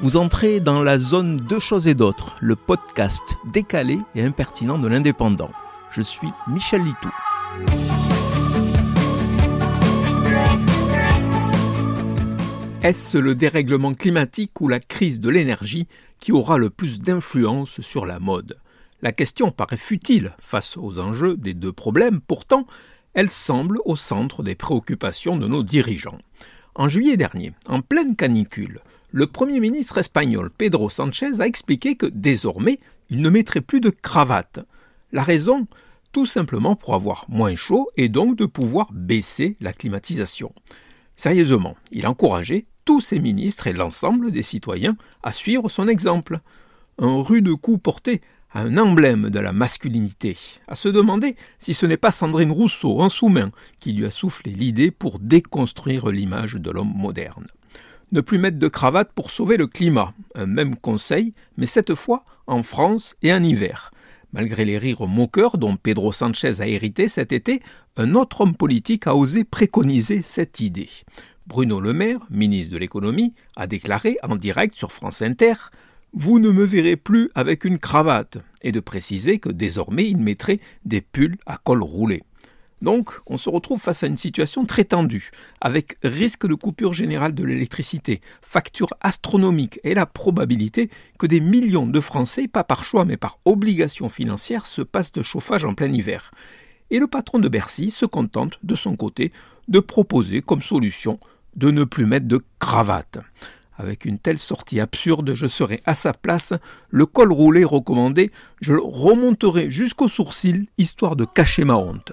Vous entrez dans la zone Deux choses et d'autres, le podcast décalé et impertinent de l'indépendant. Je suis Michel Litou. Est-ce le dérèglement climatique ou la crise de l'énergie qui aura le plus d'influence sur la mode? La question paraît futile face aux enjeux des deux problèmes, pourtant elle semble au centre des préoccupations de nos dirigeants. En juillet dernier, en pleine canicule, le Premier ministre espagnol Pedro Sanchez a expliqué que désormais il ne mettrait plus de cravate. La raison? Tout simplement pour avoir moins chaud et donc de pouvoir baisser la climatisation. Sérieusement, il encourageait tous ses ministres et l'ensemble des citoyens à suivre son exemple. Un rude coup porté à un emblème de la masculinité, à se demander si ce n'est pas Sandrine Rousseau en sous-main qui lui a soufflé l'idée pour déconstruire l'image de l'homme moderne ne plus mettre de cravate pour sauver le climat. Un même conseil, mais cette fois en France et en hiver. Malgré les rires moqueurs dont Pedro Sanchez a hérité cet été, un autre homme politique a osé préconiser cette idée. Bruno Le Maire, ministre de l'économie, a déclaré en direct sur France Inter Vous ne me verrez plus avec une cravate, et de préciser que désormais il mettrait des pulls à col roulé. Donc, on se retrouve face à une situation très tendue, avec risque de coupure générale de l'électricité, facture astronomique et la probabilité que des millions de Français, pas par choix mais par obligation financière, se passent de chauffage en plein hiver. Et le patron de Bercy se contente, de son côté, de proposer comme solution de ne plus mettre de cravate. Avec une telle sortie absurde, je serai à sa place, le col roulé recommandé, je le remonterai jusqu'au sourcil, histoire de cacher ma honte.